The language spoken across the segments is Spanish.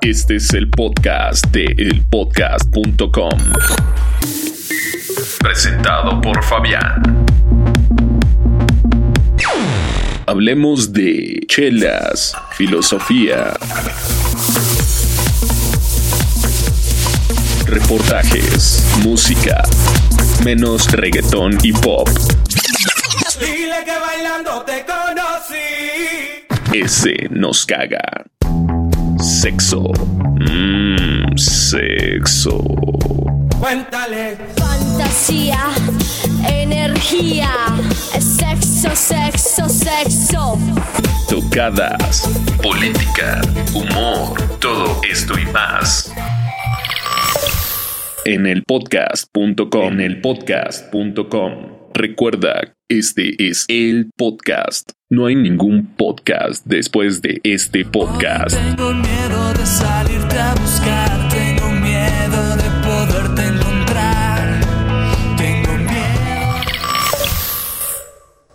Este es el podcast de elpodcast.com. Presentado por Fabián. Hablemos de chelas, filosofía, reportajes, música, menos reggaetón y pop. Dile que bailando te conocí. Ese nos caga. Sexo. Mmm, sexo. Cuéntale. Fantasía, energía, sexo, sexo, sexo. Tocadas, política, humor, todo esto y más. En el podcast.com. En el podcast.com. Recuerda, este es el podcast. No hay ningún podcast después de este podcast. Tengo miedo de salirte a buscar, tengo miedo de poderte encontrar. Tengo miedo.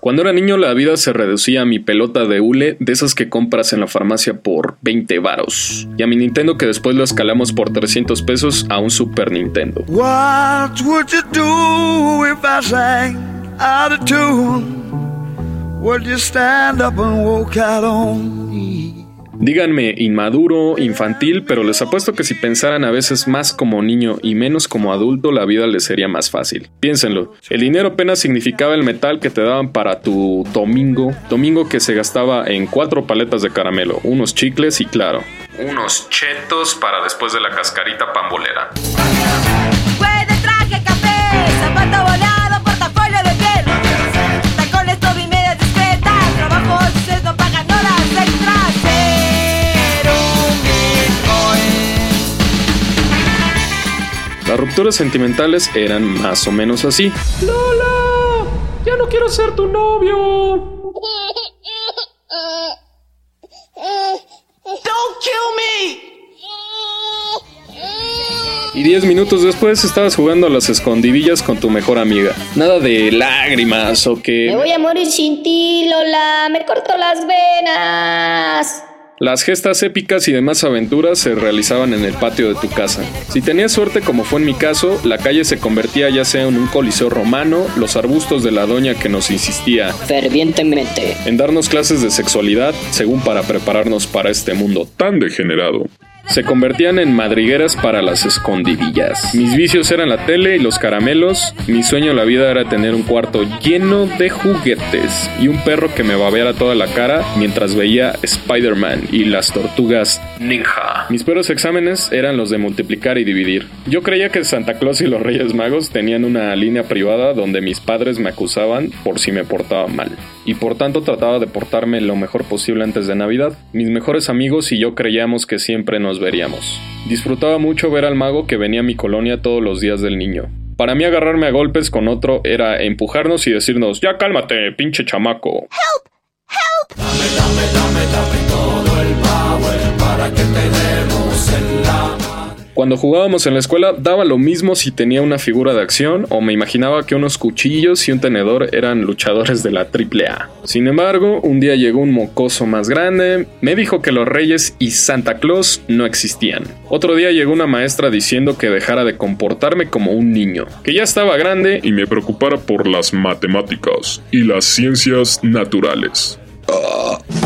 Cuando era niño la vida se reducía a mi pelota de hule, de esas que compras en la farmacia por 20 varos, y a mi Nintendo que después lo escalamos por 300 pesos a un Super Nintendo. What would you do if I sang out of tune? Would you stand up and walk out on me? Díganme inmaduro, infantil, pero les apuesto que si pensaran a veces más como niño y menos como adulto, la vida les sería más fácil. Piénsenlo, el dinero apenas significaba el metal que te daban para tu domingo, domingo que se gastaba en cuatro paletas de caramelo, unos chicles y claro, unos chetos para después de la cascarita pambolera. Rupturas sentimentales eran más o menos así. Lola, ya no quiero ser tu novio. Don't kill me. Y 10 minutos después estabas jugando a las escondidillas con tu mejor amiga. Nada de lágrimas o que... Me voy a morir sin ti, Lola. Me corto las venas. Las gestas épicas y demás aventuras se realizaban en el patio de tu casa. Si tenías suerte, como fue en mi caso, la calle se convertía ya sea en un coliseo romano, los arbustos de la doña que nos insistía fervientemente. en darnos clases de sexualidad, según para prepararnos para este mundo tan degenerado. Se convertían en madrigueras para las escondidillas. Mis vicios eran la tele y los caramelos. Mi sueño en la vida era tener un cuarto lleno de juguetes y un perro que me babeara toda la cara mientras veía Spider-Man y las tortugas ninja. Mis peores exámenes eran los de multiplicar y dividir. Yo creía que Santa Claus y los Reyes Magos tenían una línea privada donde mis padres me acusaban por si me portaba mal. Y por tanto trataba de portarme lo mejor posible antes de Navidad. Mis mejores amigos y yo creíamos que siempre nos veríamos. Disfrutaba mucho ver al mago que venía a mi colonia todos los días del niño. Para mí agarrarme a golpes con otro era empujarnos y decirnos, ya cálmate, pinche chamaco. Cuando jugábamos en la escuela daba lo mismo si tenía una figura de acción o me imaginaba que unos cuchillos y un tenedor eran luchadores de la AAA. Sin embargo, un día llegó un mocoso más grande, me dijo que los reyes y Santa Claus no existían. Otro día llegó una maestra diciendo que dejara de comportarme como un niño, que ya estaba grande y me preocupara por las matemáticas y las ciencias naturales. I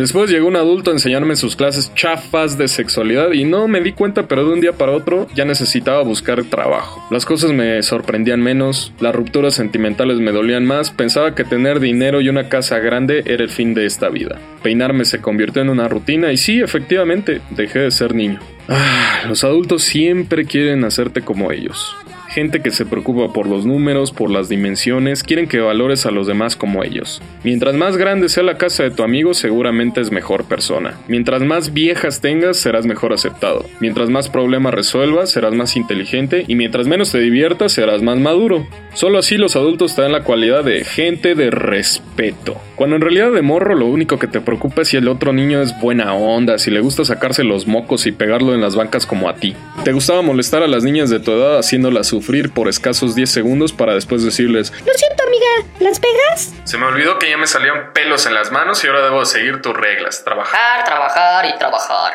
Después llegó un adulto a enseñarme sus clases chafas de sexualidad y no me di cuenta, pero de un día para otro ya necesitaba buscar trabajo. Las cosas me sorprendían menos, las rupturas sentimentales me dolían más, pensaba que tener dinero y una casa grande era el fin de esta vida. Peinarme se convirtió en una rutina y sí, efectivamente, dejé de ser niño. Ah, los adultos siempre quieren hacerte como ellos. Gente que se preocupa por los números, por las dimensiones, quieren que valores a los demás como ellos. Mientras más grande sea la casa de tu amigo, seguramente es mejor persona. Mientras más viejas tengas, serás mejor aceptado. Mientras más problemas resuelvas, serás más inteligente y mientras menos te diviertas, serás más maduro. Solo así los adultos te dan la cualidad de gente de respeto. Cuando en realidad de morro lo único que te preocupa es si el otro niño es buena onda, si le gusta sacarse los mocos y pegarlo en las bancas como a ti. Te gustaba molestar a las niñas de tu edad haciéndolas sufrir por escasos 10 segundos para después decirles, Lo siento, amiga. ¿Las pegas? se me olvidó que ya me salían pelos en las manos y ahora debo seguir tus reglas, trabajar. Trabajar, trabajar y trabajar.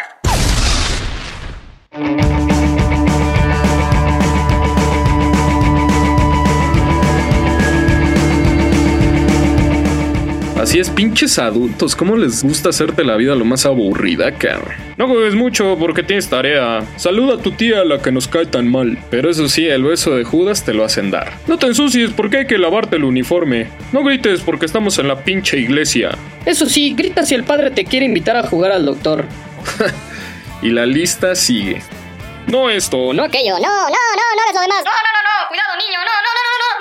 Así es, pinches adultos, ¿cómo les gusta hacerte la vida lo más aburrida, cabrón? No juegues mucho porque tienes tarea. Saluda a tu tía, la que nos cae tan mal. Pero eso sí, el beso de Judas te lo hacen dar. No te ensucies porque hay que lavarte el uniforme. No grites porque estamos en la pinche iglesia. Eso sí, grita si el padre te quiere invitar a jugar al doctor. Y la lista sigue. No esto, No aquello. No, no, no, no hagas lo demás. No, no, no, no, cuidado niño, no, no, no, no, no, no.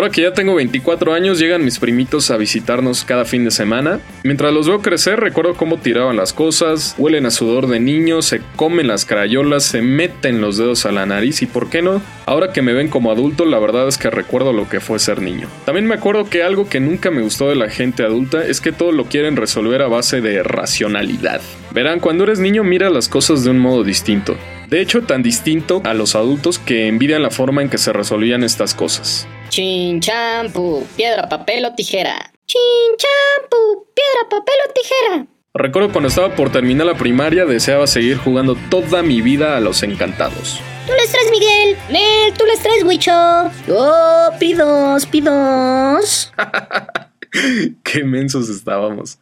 Ahora que ya tengo 24 años, llegan mis primitos a visitarnos cada fin de semana. Mientras los veo crecer, recuerdo cómo tiraban las cosas, huelen a sudor de niño, se comen las crayolas, se meten los dedos a la nariz y, ¿por qué no? Ahora que me ven como adulto, la verdad es que recuerdo lo que fue ser niño. También me acuerdo que algo que nunca me gustó de la gente adulta es que todo lo quieren resolver a base de racionalidad. Verán, cuando eres niño mira las cosas de un modo distinto. De hecho, tan distinto a los adultos que envidian la forma en que se resolvían estas cosas. Chin, champú, piedra, papel o tijera. Chin, champú, piedra, papel o tijera. Recuerdo cuando estaba por terminar la primaria deseaba seguir jugando toda mi vida a los encantados. Tú les traes, Miguel. Nel, tú les traes, Huicho. Oh, pidos, pidos. Qué mensos estábamos.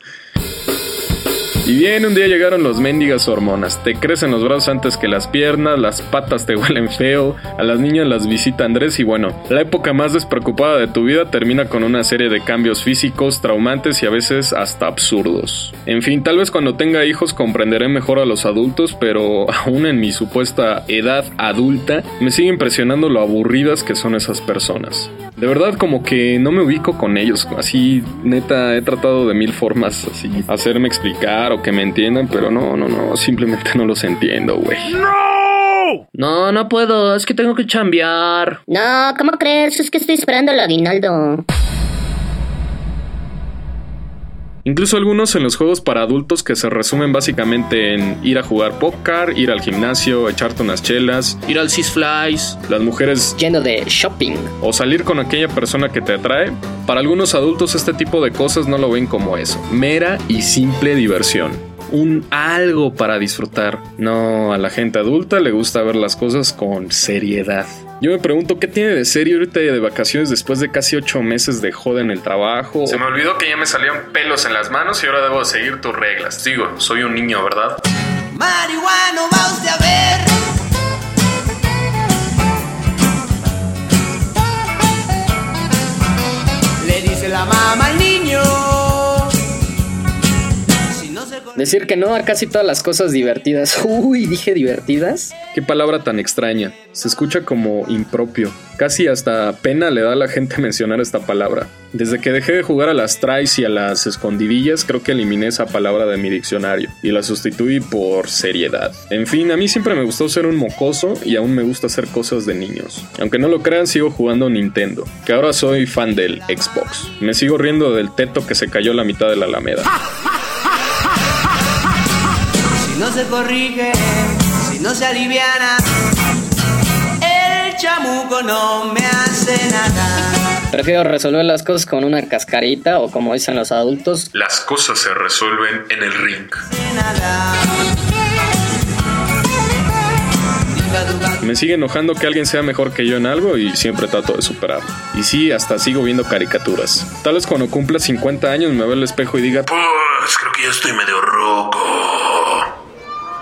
Y bien, un día llegaron los mendigas hormonas. Te crecen los brazos antes que las piernas, las patas te huelen feo, a las niñas las visita Andrés y bueno, la época más despreocupada de tu vida termina con una serie de cambios físicos, traumantes y a veces hasta absurdos. En fin, tal vez cuando tenga hijos comprenderé mejor a los adultos, pero aún en mi supuesta edad adulta, me sigue impresionando lo aburridas que son esas personas. De verdad como que no me ubico con ellos, así neta he tratado de mil formas así hacerme explicar o que me entiendan, pero no, no, no, simplemente no los entiendo, güey. No, no puedo, es que tengo que chambear. No, ¿cómo crees? Es que estoy esperando el aguinaldo. Incluso algunos en los juegos para adultos que se resumen básicamente en ir a jugar póker, ir al gimnasio, echarte unas chelas, ir al Six Flies, las mujeres Yendo de shopping. o salir con aquella persona que te atrae. Para algunos adultos este tipo de cosas no lo ven como eso, mera y simple diversión. Un algo para disfrutar. No, a la gente adulta le gusta ver las cosas con seriedad. Yo me pregunto qué tiene de serio ahorita de vacaciones después de casi ocho meses de joda en el trabajo. Se me olvidó que ya me salían pelos en las manos y ahora debo seguir tus reglas. Digo, soy un niño, ¿verdad? Marihuano va usted a ver. Le dice la mamá al niño. Decir que no a casi todas las cosas divertidas. Uy, dije divertidas. Qué palabra tan extraña. Se escucha como impropio. Casi hasta pena le da a la gente mencionar esta palabra. Desde que dejé de jugar a las tries y a las escondidillas, creo que eliminé esa palabra de mi diccionario y la sustituí por seriedad. En fin, a mí siempre me gustó ser un mocoso y aún me gusta hacer cosas de niños. Aunque no lo crean, sigo jugando Nintendo, que ahora soy fan del Xbox. Me sigo riendo del teto que se cayó a la mitad de la alameda. Si no se corrige, si no se aliviana, el chamuco no me hace nada. Prefiero resolver las cosas con una cascarita o como dicen los adultos, Las cosas se resuelven en el ring. Me sigue enojando que alguien sea mejor que yo en algo y siempre trato de superarlo. Y sí, hasta sigo viendo caricaturas. Tal vez cuando cumpla 50 años me vea al espejo y diga, Pues creo que ya estoy medio roco.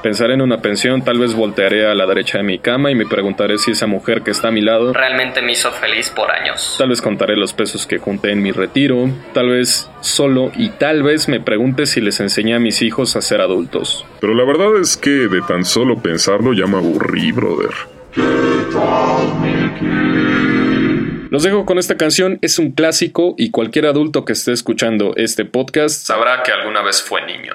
Pensaré en una pensión, tal vez voltearé a la derecha de mi cama y me preguntaré si esa mujer que está a mi lado Realmente me hizo feliz por años. Tal vez contaré los pesos que junté en mi retiro, tal vez solo y tal vez me pregunte si les enseñé a mis hijos a ser adultos. Pero la verdad es que de tan solo pensarlo ya me aburrí, brother. Los dejo con esta canción, es un clásico y cualquier adulto que esté escuchando este podcast sabrá que alguna vez fue niño.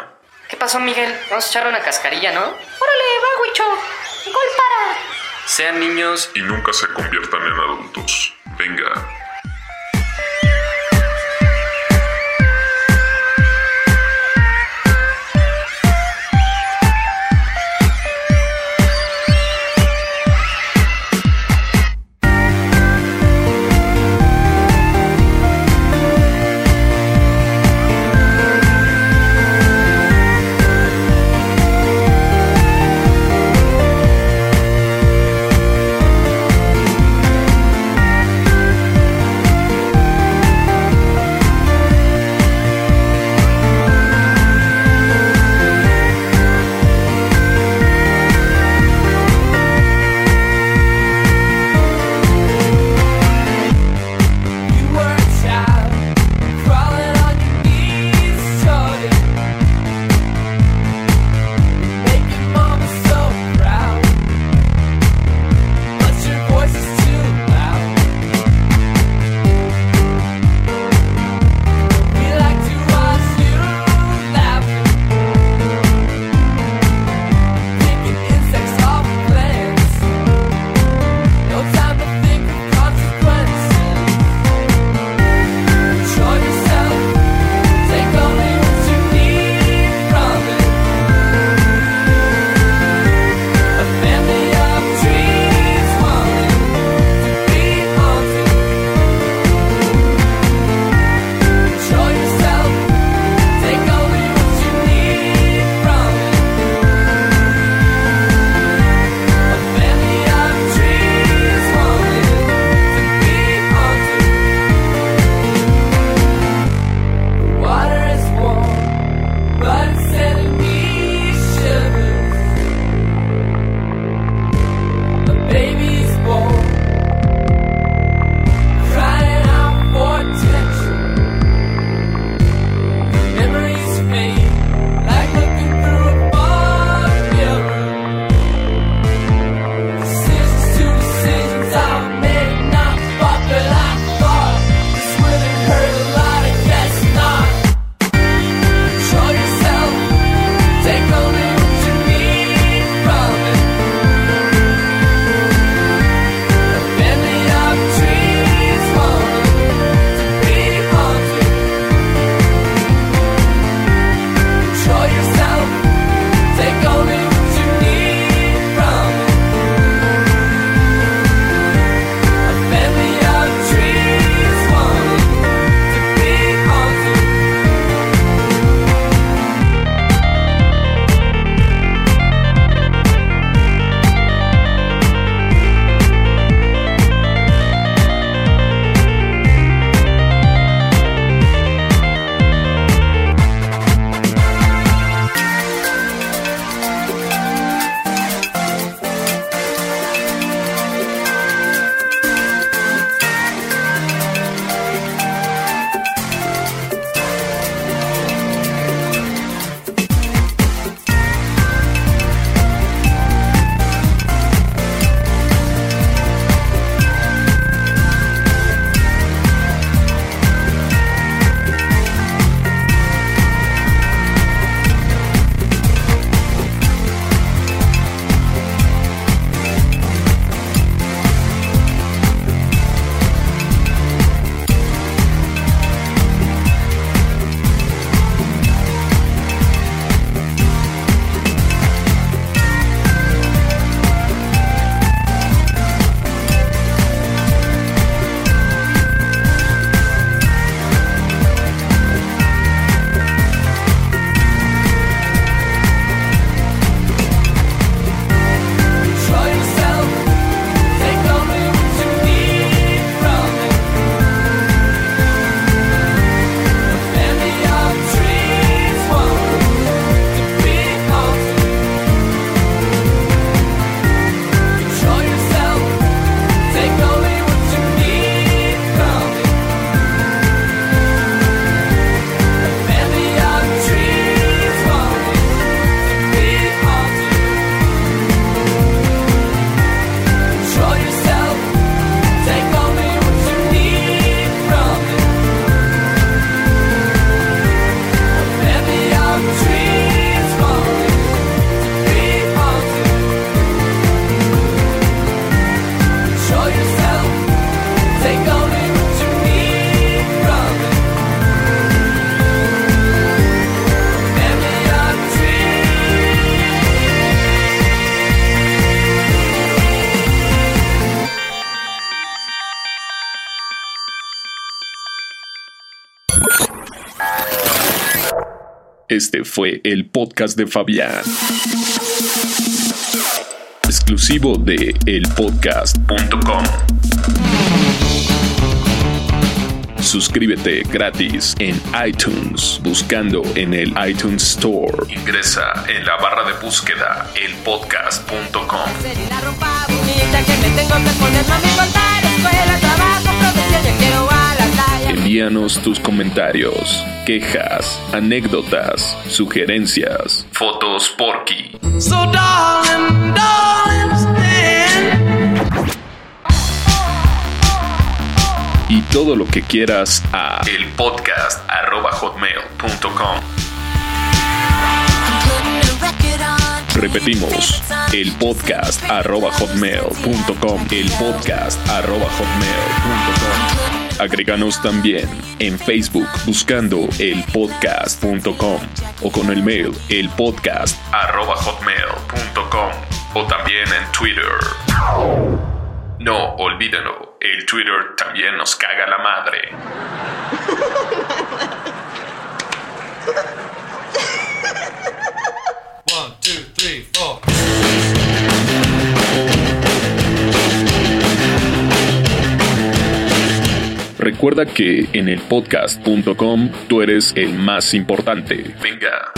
¿Qué pasó, Miguel? Vamos a echarle una cascarilla, ¿no? Órale, va, Huicho. Gol para. Sean niños Y nunca se conviertan en adultos. Venga. Este fue el podcast de Fabián. Exclusivo de elpodcast.com. Suscríbete gratis en iTunes buscando en el iTunes Store. Ingresa en la barra de búsqueda elpodcast.com. Tengo que poner, no me importa la escuela, trabajo, profesión, yo quiero a. Envíanos tus comentarios, quejas, anécdotas, sugerencias, fotos porky So darling, darling, stand. y todo lo que quieras a elpodcast@hotmail.com. Repetimos, el podcast arroba hotmail.com, el podcast arroba hotmail.com. Agréganos también en Facebook buscando el podcast.com o con el mail el podcast arroba hotmail.com o también en Twitter. No, olvídenlo, el Twitter también nos caga la madre. Recuerda que en el podcast.com tú eres el más importante. Venga.